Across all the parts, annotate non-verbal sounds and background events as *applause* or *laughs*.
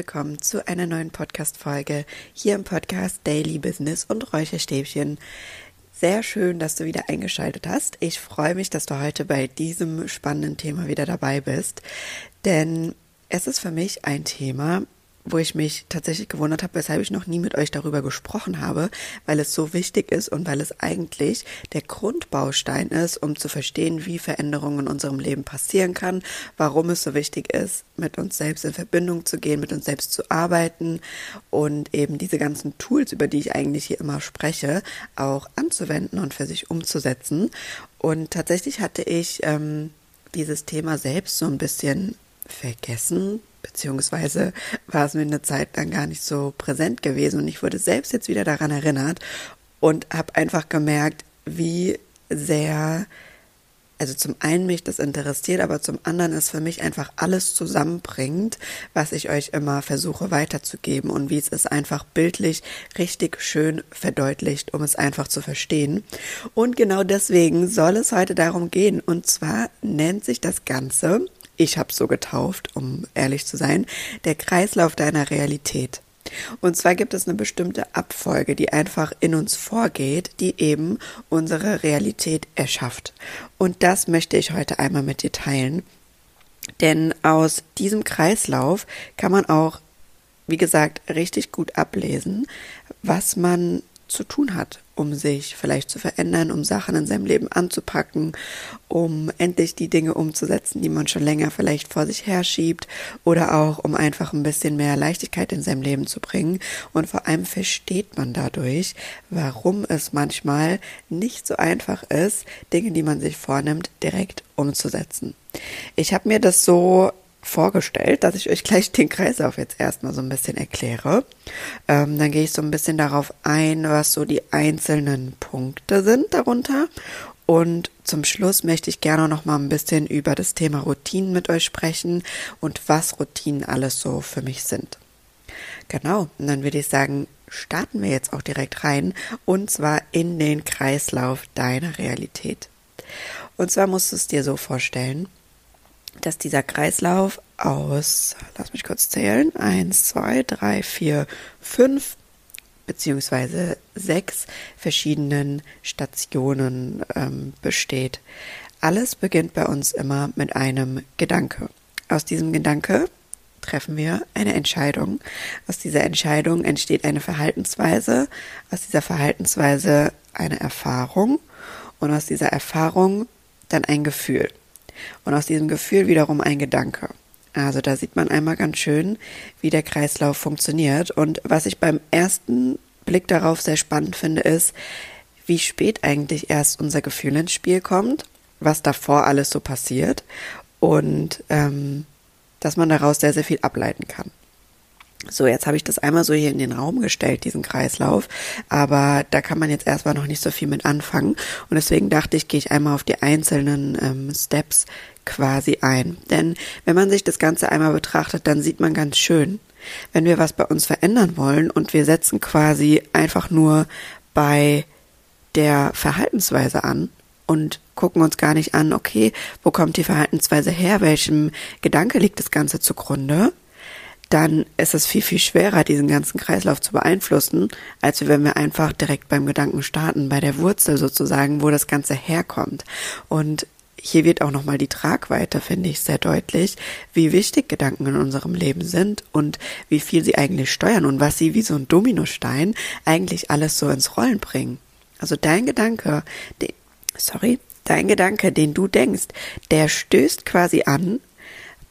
willkommen zu einer neuen Podcast-Folge hier im Podcast Daily Business und Räucherstäbchen. Sehr schön, dass du wieder eingeschaltet hast. Ich freue mich, dass du heute bei diesem spannenden Thema wieder dabei bist, denn es ist für mich ein Thema, wo ich mich tatsächlich gewundert habe, weshalb ich noch nie mit euch darüber gesprochen habe, weil es so wichtig ist und weil es eigentlich der Grundbaustein ist, um zu verstehen, wie Veränderungen in unserem Leben passieren kann, warum es so wichtig ist, mit uns selbst in Verbindung zu gehen, mit uns selbst zu arbeiten und eben diese ganzen Tools, über die ich eigentlich hier immer spreche, auch anzuwenden und für sich umzusetzen. Und tatsächlich hatte ich ähm, dieses Thema selbst so ein bisschen vergessen, beziehungsweise war es mir eine Zeit lang gar nicht so präsent gewesen und ich wurde selbst jetzt wieder daran erinnert und habe einfach gemerkt, wie sehr, also zum einen mich das interessiert, aber zum anderen ist für mich einfach alles zusammenbringt, was ich euch immer versuche weiterzugeben und wie es ist einfach bildlich richtig schön verdeutlicht, um es einfach zu verstehen. Und genau deswegen soll es heute darum gehen und zwar nennt sich das Ganze ich habe so getauft, um ehrlich zu sein, der Kreislauf deiner Realität. Und zwar gibt es eine bestimmte Abfolge, die einfach in uns vorgeht, die eben unsere Realität erschafft. Und das möchte ich heute einmal mit dir teilen. Denn aus diesem Kreislauf kann man auch, wie gesagt, richtig gut ablesen, was man zu tun hat, um sich vielleicht zu verändern, um Sachen in seinem Leben anzupacken, um endlich die Dinge umzusetzen, die man schon länger vielleicht vor sich herschiebt oder auch um einfach ein bisschen mehr Leichtigkeit in seinem Leben zu bringen. Und vor allem versteht man dadurch, warum es manchmal nicht so einfach ist, Dinge, die man sich vornimmt, direkt umzusetzen. Ich habe mir das so vorgestellt, dass ich euch gleich den Kreislauf jetzt erstmal so ein bisschen erkläre. Ähm, dann gehe ich so ein bisschen darauf ein, was so die einzelnen Punkte sind darunter. Und zum Schluss möchte ich gerne noch mal ein bisschen über das Thema Routinen mit euch sprechen und was Routinen alles so für mich sind. Genau, und dann würde ich sagen, starten wir jetzt auch direkt rein und zwar in den Kreislauf deiner Realität. Und zwar musst du es dir so vorstellen, dass dieser Kreislauf aus, lass mich kurz zählen, eins, zwei, drei, vier, fünf beziehungsweise sechs verschiedenen Stationen ähm, besteht. Alles beginnt bei uns immer mit einem Gedanke. Aus diesem Gedanke treffen wir eine Entscheidung. Aus dieser Entscheidung entsteht eine Verhaltensweise, aus dieser Verhaltensweise eine Erfahrung und aus dieser Erfahrung dann ein Gefühl und aus diesem Gefühl wiederum ein Gedanke. Also da sieht man einmal ganz schön, wie der Kreislauf funktioniert. Und was ich beim ersten Blick darauf sehr spannend finde, ist, wie spät eigentlich erst unser Gefühl ins Spiel kommt, was davor alles so passiert und ähm, dass man daraus sehr, sehr viel ableiten kann. So, jetzt habe ich das einmal so hier in den Raum gestellt, diesen Kreislauf, aber da kann man jetzt erstmal noch nicht so viel mit anfangen. Und deswegen dachte ich, gehe ich einmal auf die einzelnen ähm, Steps quasi ein. Denn wenn man sich das Ganze einmal betrachtet, dann sieht man ganz schön, wenn wir was bei uns verändern wollen und wir setzen quasi einfach nur bei der Verhaltensweise an und gucken uns gar nicht an, okay, wo kommt die Verhaltensweise her, welchem Gedanke liegt das Ganze zugrunde, dann ist es viel, viel schwerer, diesen ganzen Kreislauf zu beeinflussen, als wenn wir einfach direkt beim Gedanken starten, bei der Wurzel sozusagen, wo das Ganze herkommt. Und hier wird auch nochmal die Tragweite, finde ich, sehr deutlich, wie wichtig Gedanken in unserem Leben sind und wie viel sie eigentlich steuern und was sie wie so ein Dominostein eigentlich alles so ins Rollen bringen. Also dein Gedanke, sorry, dein Gedanke, den du denkst, der stößt quasi an,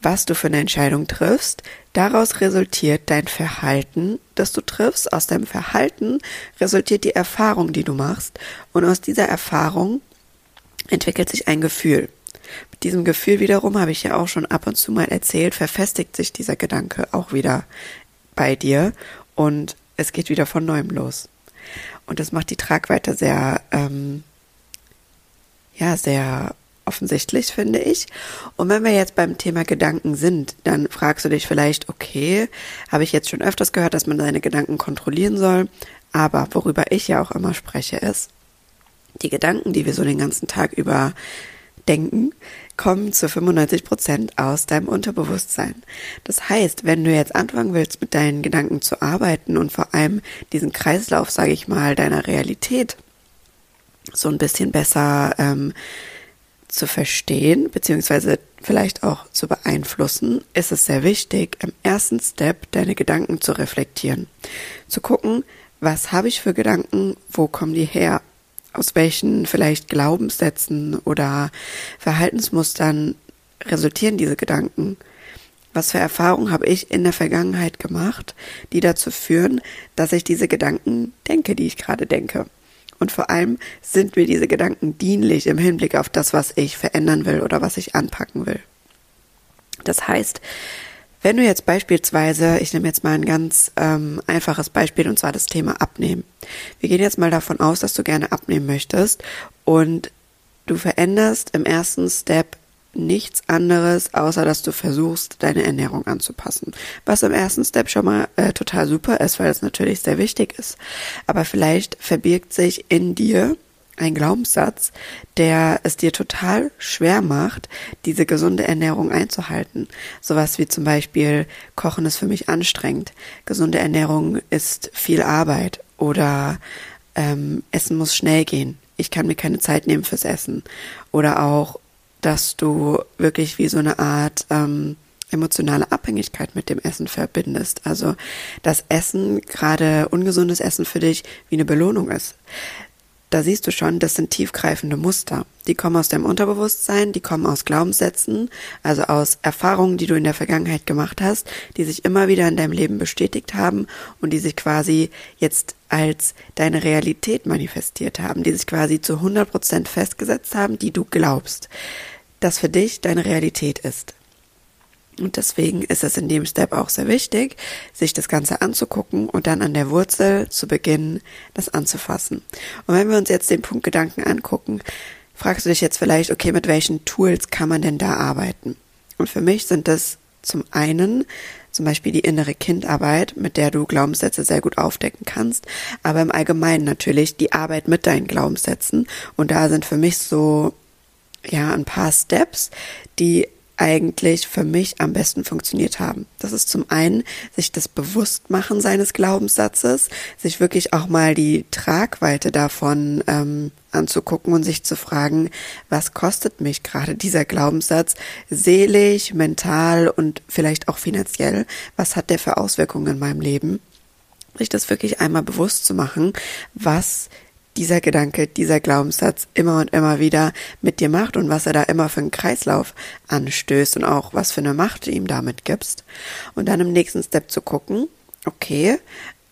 was du für eine Entscheidung triffst, Daraus resultiert dein Verhalten, das du triffst. Aus deinem Verhalten resultiert die Erfahrung, die du machst. Und aus dieser Erfahrung entwickelt sich ein Gefühl. Mit diesem Gefühl wiederum habe ich ja auch schon ab und zu mal erzählt, verfestigt sich dieser Gedanke auch wieder bei dir und es geht wieder von neuem los. Und das macht die Tragweite sehr, ähm, ja, sehr offensichtlich, finde ich. Und wenn wir jetzt beim Thema Gedanken sind, dann fragst du dich vielleicht, okay, habe ich jetzt schon öfters gehört, dass man seine Gedanken kontrollieren soll, aber worüber ich ja auch immer spreche, ist, die Gedanken, die wir so den ganzen Tag über denken, kommen zu 95 Prozent aus deinem Unterbewusstsein. Das heißt, wenn du jetzt anfangen willst, mit deinen Gedanken zu arbeiten und vor allem diesen Kreislauf, sage ich mal, deiner Realität so ein bisschen besser ähm, zu verstehen, beziehungsweise vielleicht auch zu beeinflussen, ist es sehr wichtig, im ersten Step deine Gedanken zu reflektieren. Zu gucken, was habe ich für Gedanken, wo kommen die her, aus welchen vielleicht Glaubenssätzen oder Verhaltensmustern resultieren diese Gedanken. Was für Erfahrungen habe ich in der Vergangenheit gemacht, die dazu führen, dass ich diese Gedanken denke, die ich gerade denke? Und vor allem sind mir diese Gedanken dienlich im Hinblick auf das, was ich verändern will oder was ich anpacken will. Das heißt, wenn du jetzt beispielsweise, ich nehme jetzt mal ein ganz ähm, einfaches Beispiel und zwar das Thema Abnehmen. Wir gehen jetzt mal davon aus, dass du gerne abnehmen möchtest und du veränderst im ersten Step nichts anderes, außer dass du versuchst, deine Ernährung anzupassen. Was im ersten Step schon mal äh, total super ist, weil es natürlich sehr wichtig ist. Aber vielleicht verbirgt sich in dir ein Glaubenssatz, der es dir total schwer macht, diese gesunde Ernährung einzuhalten. Sowas wie zum Beispiel, Kochen ist für mich anstrengend, gesunde Ernährung ist viel Arbeit oder ähm, Essen muss schnell gehen. Ich kann mir keine Zeit nehmen fürs Essen. Oder auch dass du wirklich wie so eine Art ähm, emotionale Abhängigkeit mit dem Essen verbindest. Also dass Essen, gerade ungesundes Essen für dich, wie eine Belohnung ist da siehst du schon, das sind tiefgreifende Muster. Die kommen aus deinem Unterbewusstsein, die kommen aus Glaubenssätzen, also aus Erfahrungen, die du in der Vergangenheit gemacht hast, die sich immer wieder in deinem Leben bestätigt haben und die sich quasi jetzt als deine Realität manifestiert haben, die sich quasi zu 100 Prozent festgesetzt haben, die du glaubst, dass für dich deine Realität ist. Und deswegen ist es in dem Step auch sehr wichtig, sich das Ganze anzugucken und dann an der Wurzel zu beginnen, das anzufassen. Und wenn wir uns jetzt den Punkt Gedanken angucken, fragst du dich jetzt vielleicht, okay, mit welchen Tools kann man denn da arbeiten? Und für mich sind das zum einen zum Beispiel die innere Kindarbeit, mit der du Glaubenssätze sehr gut aufdecken kannst, aber im Allgemeinen natürlich die Arbeit mit deinen Glaubenssätzen. Und da sind für mich so, ja, ein paar Steps, die eigentlich für mich am besten funktioniert haben. Das ist zum einen sich das Bewusstmachen seines Glaubenssatzes, sich wirklich auch mal die Tragweite davon ähm, anzugucken und sich zu fragen, was kostet mich gerade dieser Glaubenssatz seelisch, mental und vielleicht auch finanziell? Was hat der für Auswirkungen in meinem Leben? Sich das wirklich einmal bewusst zu machen, was dieser Gedanke, dieser Glaubenssatz immer und immer wieder mit dir macht und was er da immer für einen Kreislauf anstößt und auch was für eine Macht du ihm damit gibst. Und dann im nächsten Step zu gucken, okay,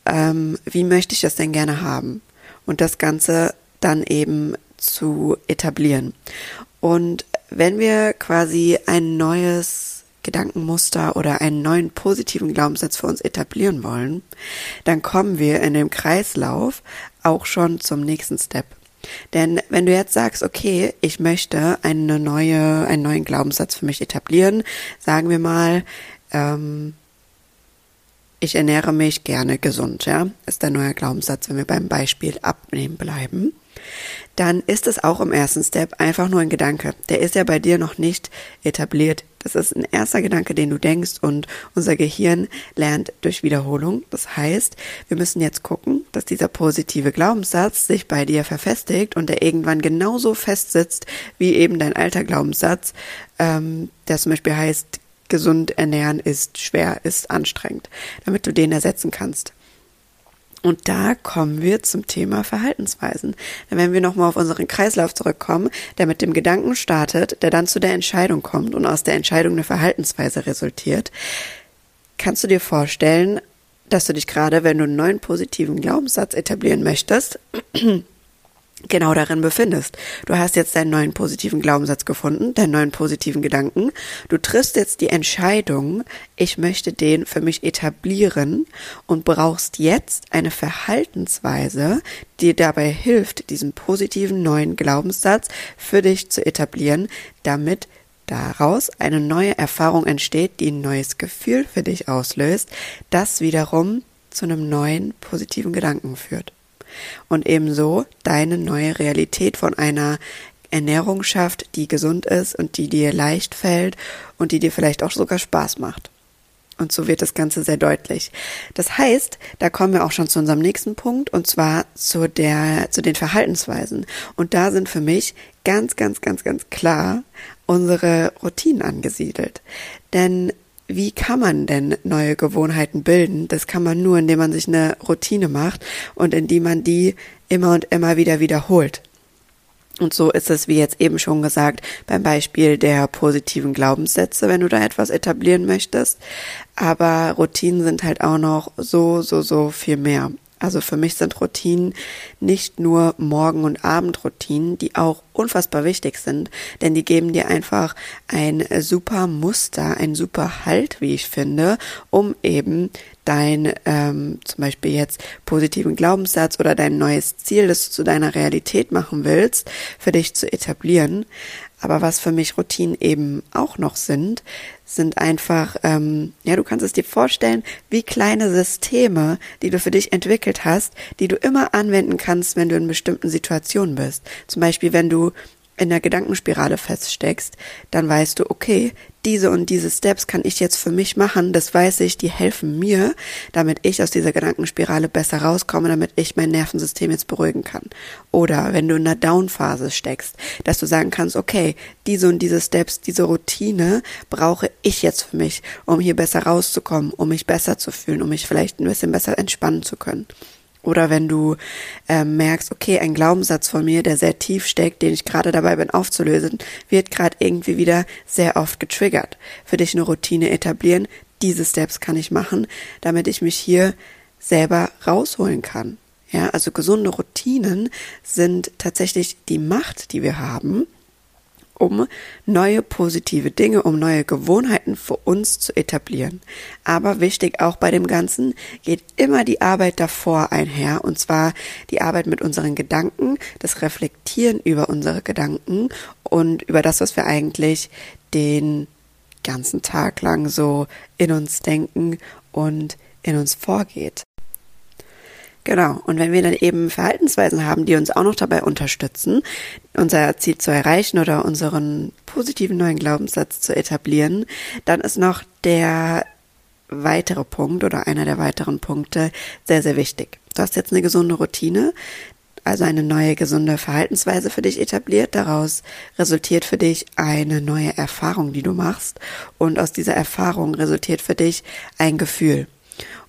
ähm, wie möchte ich das denn gerne haben? Und das Ganze dann eben zu etablieren. Und wenn wir quasi ein neues Gedankenmuster oder einen neuen positiven Glaubenssatz für uns etablieren wollen, dann kommen wir in dem Kreislauf auch schon zum nächsten Step. Denn wenn du jetzt sagst, okay, ich möchte eine neue, einen neuen Glaubenssatz für mich etablieren, sagen wir mal, ähm, ich ernähre mich gerne gesund, ja, ist der neue Glaubenssatz, wenn wir beim Beispiel abnehmen bleiben dann ist es auch im ersten Step einfach nur ein Gedanke. Der ist ja bei dir noch nicht etabliert. Das ist ein erster Gedanke, den du denkst und unser Gehirn lernt durch Wiederholung. Das heißt, wir müssen jetzt gucken, dass dieser positive Glaubenssatz sich bei dir verfestigt und der irgendwann genauso festsitzt wie eben dein alter Glaubenssatz, ähm, der zum Beispiel heißt, gesund ernähren ist schwer, ist anstrengend, damit du den ersetzen kannst. Und da kommen wir zum Thema Verhaltensweisen. Denn wenn wir nochmal auf unseren Kreislauf zurückkommen, der mit dem Gedanken startet, der dann zu der Entscheidung kommt und aus der Entscheidung eine Verhaltensweise resultiert, kannst du dir vorstellen, dass du dich gerade, wenn du einen neuen positiven Glaubenssatz etablieren möchtest, *clears throat* genau darin befindest. Du hast jetzt deinen neuen positiven Glaubenssatz gefunden, deinen neuen positiven Gedanken. Du triffst jetzt die Entscheidung, ich möchte den für mich etablieren und brauchst jetzt eine Verhaltensweise, die dabei hilft, diesen positiven neuen Glaubenssatz für dich zu etablieren, damit daraus eine neue Erfahrung entsteht, die ein neues Gefühl für dich auslöst, das wiederum zu einem neuen positiven Gedanken führt und ebenso deine neue Realität von einer Ernährung schafft, die gesund ist und die dir leicht fällt und die dir vielleicht auch sogar Spaß macht. Und so wird das Ganze sehr deutlich. Das heißt, da kommen wir auch schon zu unserem nächsten Punkt und zwar zu der, zu den Verhaltensweisen. Und da sind für mich ganz, ganz, ganz, ganz klar unsere Routinen angesiedelt. Denn wie kann man denn neue Gewohnheiten bilden? Das kann man nur, indem man sich eine Routine macht und indem man die immer und immer wieder wiederholt. Und so ist es, wie jetzt eben schon gesagt, beim Beispiel der positiven Glaubenssätze, wenn du da etwas etablieren möchtest. Aber Routinen sind halt auch noch so, so, so viel mehr. Also für mich sind Routinen nicht nur Morgen- und Abendroutinen, die auch unfassbar wichtig sind, denn die geben dir einfach ein super Muster, ein super Halt, wie ich finde, um eben dein ähm, zum Beispiel jetzt positiven Glaubenssatz oder dein neues Ziel, das du zu deiner Realität machen willst, für dich zu etablieren. Aber was für mich Routinen eben auch noch sind, sind einfach, ähm, ja, du kannst es dir vorstellen, wie kleine Systeme, die du für dich entwickelt hast, die du immer anwenden kannst, wenn du in bestimmten Situationen bist. Zum Beispiel, wenn du in der Gedankenspirale feststeckst, dann weißt du, okay, diese und diese Steps kann ich jetzt für mich machen, das weiß ich, die helfen mir, damit ich aus dieser Gedankenspirale besser rauskomme, damit ich mein Nervensystem jetzt beruhigen kann. Oder wenn du in einer Down-Phase steckst, dass du sagen kannst, okay, diese und diese Steps, diese Routine brauche ich jetzt für mich, um hier besser rauszukommen, um mich besser zu fühlen, um mich vielleicht ein bisschen besser entspannen zu können. Oder wenn du äh, merkst, okay, ein Glaubenssatz von mir, der sehr tief steckt, den ich gerade dabei bin aufzulösen, wird gerade irgendwie wieder sehr oft getriggert. Für dich eine Routine etablieren, diese Steps kann ich machen, damit ich mich hier selber rausholen kann. Ja, also gesunde Routinen sind tatsächlich die Macht, die wir haben, um neue positive Dinge, um neue Gewohnheiten für uns zu etablieren. Aber wichtig auch bei dem Ganzen geht immer die Arbeit davor einher, und zwar die Arbeit mit unseren Gedanken, das Reflektieren über unsere Gedanken und über das, was wir eigentlich den ganzen Tag lang so in uns denken und in uns vorgeht. Genau. Und wenn wir dann eben Verhaltensweisen haben, die uns auch noch dabei unterstützen, unser Ziel zu erreichen oder unseren positiven neuen Glaubenssatz zu etablieren, dann ist noch der weitere Punkt oder einer der weiteren Punkte sehr, sehr wichtig. Du hast jetzt eine gesunde Routine, also eine neue gesunde Verhaltensweise für dich etabliert. Daraus resultiert für dich eine neue Erfahrung, die du machst. Und aus dieser Erfahrung resultiert für dich ein Gefühl.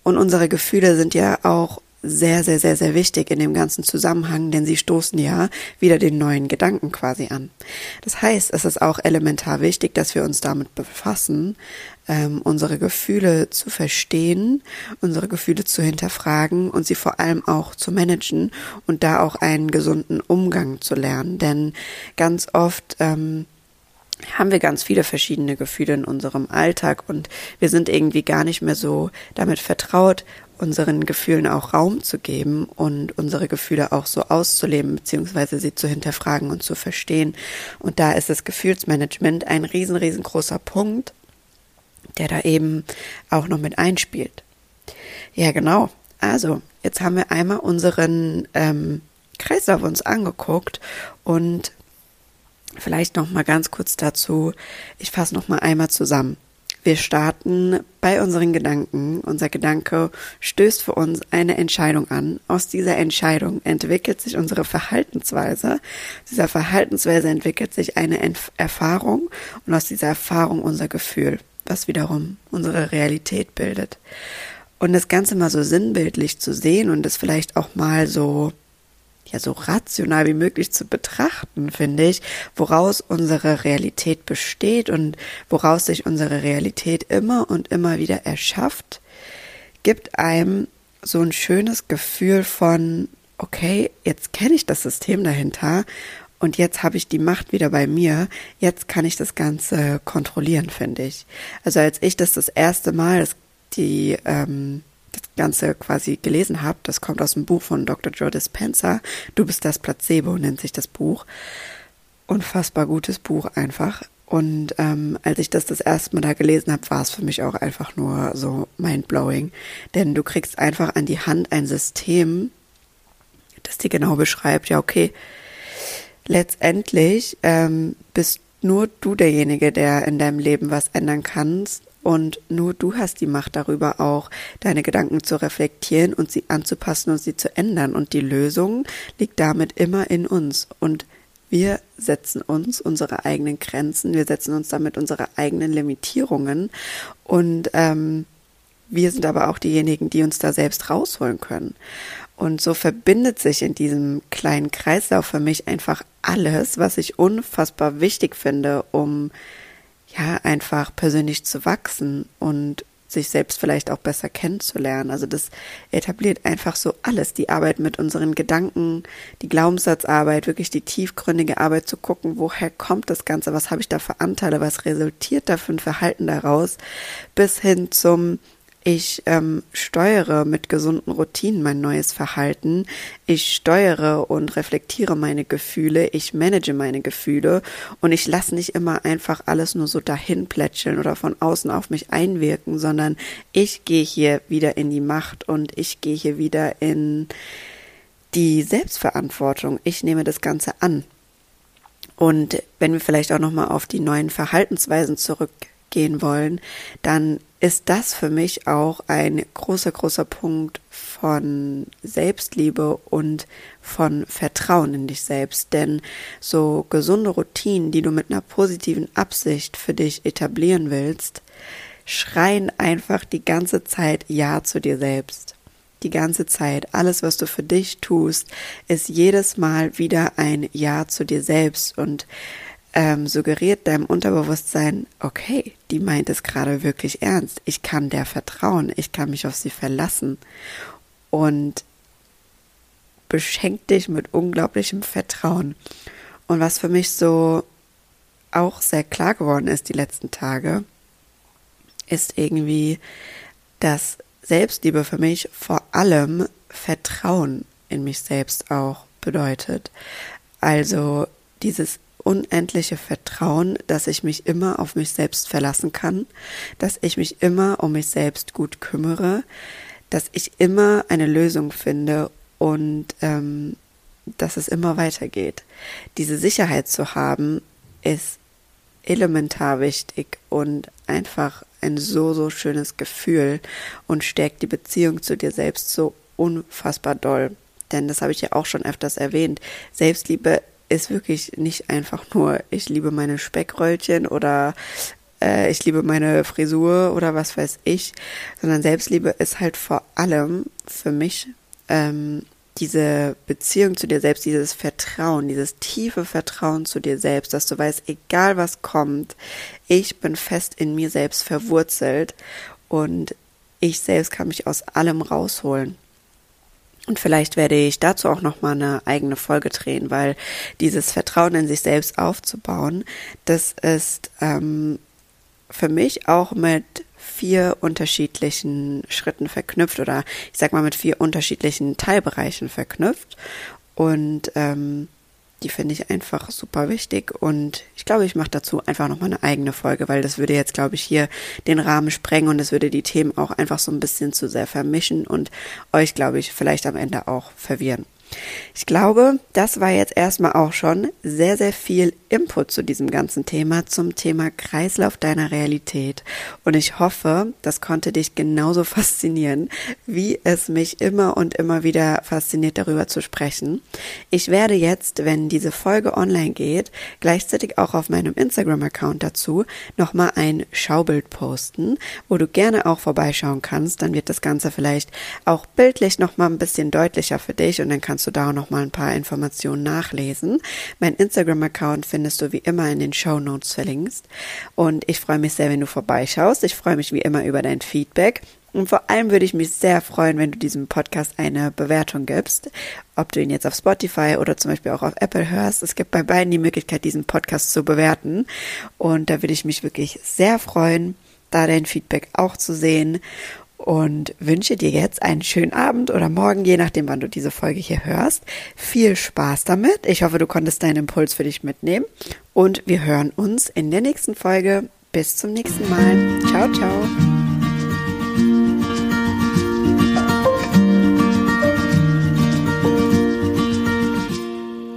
Und unsere Gefühle sind ja auch sehr, sehr, sehr, sehr wichtig in dem ganzen Zusammenhang, denn sie stoßen ja wieder den neuen Gedanken quasi an. Das heißt, es ist auch elementar wichtig, dass wir uns damit befassen, ähm, unsere Gefühle zu verstehen, unsere Gefühle zu hinterfragen und sie vor allem auch zu managen und da auch einen gesunden Umgang zu lernen. Denn ganz oft ähm, haben wir ganz viele verschiedene Gefühle in unserem Alltag und wir sind irgendwie gar nicht mehr so damit vertraut, unseren Gefühlen auch Raum zu geben und unsere Gefühle auch so auszuleben, beziehungsweise sie zu hinterfragen und zu verstehen. Und da ist das Gefühlsmanagement ein riesen, riesengroßer Punkt, der da eben auch noch mit einspielt. Ja, genau. Also, jetzt haben wir einmal unseren ähm, Kreislauf uns angeguckt und vielleicht noch mal ganz kurz dazu. Ich fasse noch mal einmal zusammen. Wir starten bei unseren Gedanken. Unser Gedanke stößt für uns eine Entscheidung an. Aus dieser Entscheidung entwickelt sich unsere Verhaltensweise. Aus dieser Verhaltensweise entwickelt sich eine Entf Erfahrung und aus dieser Erfahrung unser Gefühl, was wiederum unsere Realität bildet. Und das Ganze mal so sinnbildlich zu sehen und es vielleicht auch mal so ja so rational wie möglich zu betrachten, finde ich, woraus unsere Realität besteht und woraus sich unsere Realität immer und immer wieder erschafft, gibt einem so ein schönes Gefühl von, okay, jetzt kenne ich das System dahinter und jetzt habe ich die Macht wieder bei mir, jetzt kann ich das Ganze kontrollieren, finde ich. Also als ich das das erste Mal, die, ähm, das Ganze quasi gelesen habe, das kommt aus dem Buch von Dr. Joe Dispenza. Du bist das Placebo, nennt sich das Buch. Unfassbar gutes Buch einfach. Und ähm, als ich das das erste Mal da gelesen habe, war es für mich auch einfach nur so mindblowing. Denn du kriegst einfach an die Hand ein System, das dir genau beschreibt, ja, okay, letztendlich ähm, bist nur du derjenige, der in deinem Leben was ändern kannst und nur du hast die Macht darüber auch, deine Gedanken zu reflektieren und sie anzupassen und sie zu ändern. Und die Lösung liegt damit immer in uns. Und wir setzen uns unsere eigenen Grenzen, wir setzen uns damit unsere eigenen Limitierungen und ähm, wir sind aber auch diejenigen, die uns da selbst rausholen können. Und so verbindet sich in diesem kleinen Kreislauf für mich einfach alles, was ich unfassbar wichtig finde, um ja einfach persönlich zu wachsen und sich selbst vielleicht auch besser kennenzulernen. Also das etabliert einfach so alles. Die Arbeit mit unseren Gedanken, die Glaubenssatzarbeit, wirklich die tiefgründige Arbeit zu gucken, woher kommt das Ganze, was habe ich da für Anteile, was resultiert da für ein Verhalten daraus, bis hin zum ich ähm, steuere mit gesunden Routinen mein neues Verhalten. Ich steuere und reflektiere meine Gefühle. Ich manage meine Gefühle. Und ich lasse nicht immer einfach alles nur so dahin plätscheln oder von außen auf mich einwirken, sondern ich gehe hier wieder in die Macht und ich gehe hier wieder in die Selbstverantwortung. Ich nehme das Ganze an. Und wenn wir vielleicht auch nochmal auf die neuen Verhaltensweisen zurückgehen wollen, dann ist das für mich auch ein großer, großer Punkt von Selbstliebe und von Vertrauen in dich selbst. Denn so gesunde Routinen, die du mit einer positiven Absicht für dich etablieren willst, schreien einfach die ganze Zeit Ja zu dir selbst. Die ganze Zeit. Alles, was du für dich tust, ist jedes Mal wieder ein Ja zu dir selbst und ähm, suggeriert deinem Unterbewusstsein, okay, die meint es gerade wirklich ernst. Ich kann der vertrauen, ich kann mich auf sie verlassen und beschenkt dich mit unglaublichem Vertrauen. Und was für mich so auch sehr klar geworden ist die letzten Tage, ist irgendwie, dass Selbstliebe für mich vor allem Vertrauen in mich selbst auch bedeutet. Also dieses unendliche Vertrauen, dass ich mich immer auf mich selbst verlassen kann, dass ich mich immer um mich selbst gut kümmere, dass ich immer eine Lösung finde und ähm, dass es immer weitergeht. Diese Sicherheit zu haben, ist elementar wichtig und einfach ein so, so schönes Gefühl und stärkt die Beziehung zu dir selbst so unfassbar doll. Denn das habe ich ja auch schon öfters erwähnt. Selbstliebe ist wirklich nicht einfach nur, ich liebe meine Speckröllchen oder äh, ich liebe meine Frisur oder was weiß ich, sondern Selbstliebe ist halt vor allem für mich ähm, diese Beziehung zu dir selbst, dieses Vertrauen, dieses tiefe Vertrauen zu dir selbst, dass du weißt, egal was kommt, ich bin fest in mir selbst verwurzelt und ich selbst kann mich aus allem rausholen. Und vielleicht werde ich dazu auch noch mal eine eigene Folge drehen, weil dieses Vertrauen in sich selbst aufzubauen, das ist ähm, für mich auch mit vier unterschiedlichen Schritten verknüpft oder ich sag mal mit vier unterschiedlichen Teilbereichen verknüpft. Und ähm, die finde ich einfach super wichtig und ich glaube, ich mache dazu einfach nochmal eine eigene Folge, weil das würde jetzt, glaube ich, hier den Rahmen sprengen und es würde die Themen auch einfach so ein bisschen zu sehr vermischen und euch, glaube ich, vielleicht am Ende auch verwirren. Ich glaube, das war jetzt erstmal auch schon sehr, sehr viel Input zu diesem ganzen Thema, zum Thema Kreislauf deiner Realität. Und ich hoffe, das konnte dich genauso *laughs* faszinieren, wie es mich immer und immer wieder fasziniert, darüber zu sprechen. Ich werde jetzt, wenn diese Folge online geht, gleichzeitig auch auf meinem Instagram-Account dazu nochmal ein Schaubild posten, wo du gerne auch vorbeischauen kannst. Dann wird das Ganze vielleicht auch bildlich nochmal ein bisschen deutlicher für dich und dann kannst du da auch nochmal ein paar Informationen nachlesen. Mein Instagram-Account findest du wie immer in den Show Notes verlinkt. Und ich freue mich sehr, wenn du vorbeischaust. Ich freue mich wie immer über dein Feedback. Und vor allem würde ich mich sehr freuen, wenn du diesem Podcast eine Bewertung gibst. Ob du ihn jetzt auf Spotify oder zum Beispiel auch auf Apple hörst. Es gibt bei beiden die Möglichkeit, diesen Podcast zu bewerten. Und da würde ich mich wirklich sehr freuen, da dein Feedback auch zu sehen und wünsche dir jetzt einen schönen Abend oder morgen, je nachdem, wann du diese Folge hier hörst. Viel Spaß damit. Ich hoffe, du konntest deinen Impuls für dich mitnehmen und wir hören uns in der nächsten Folge. Bis zum nächsten Mal. Ciao, ciao.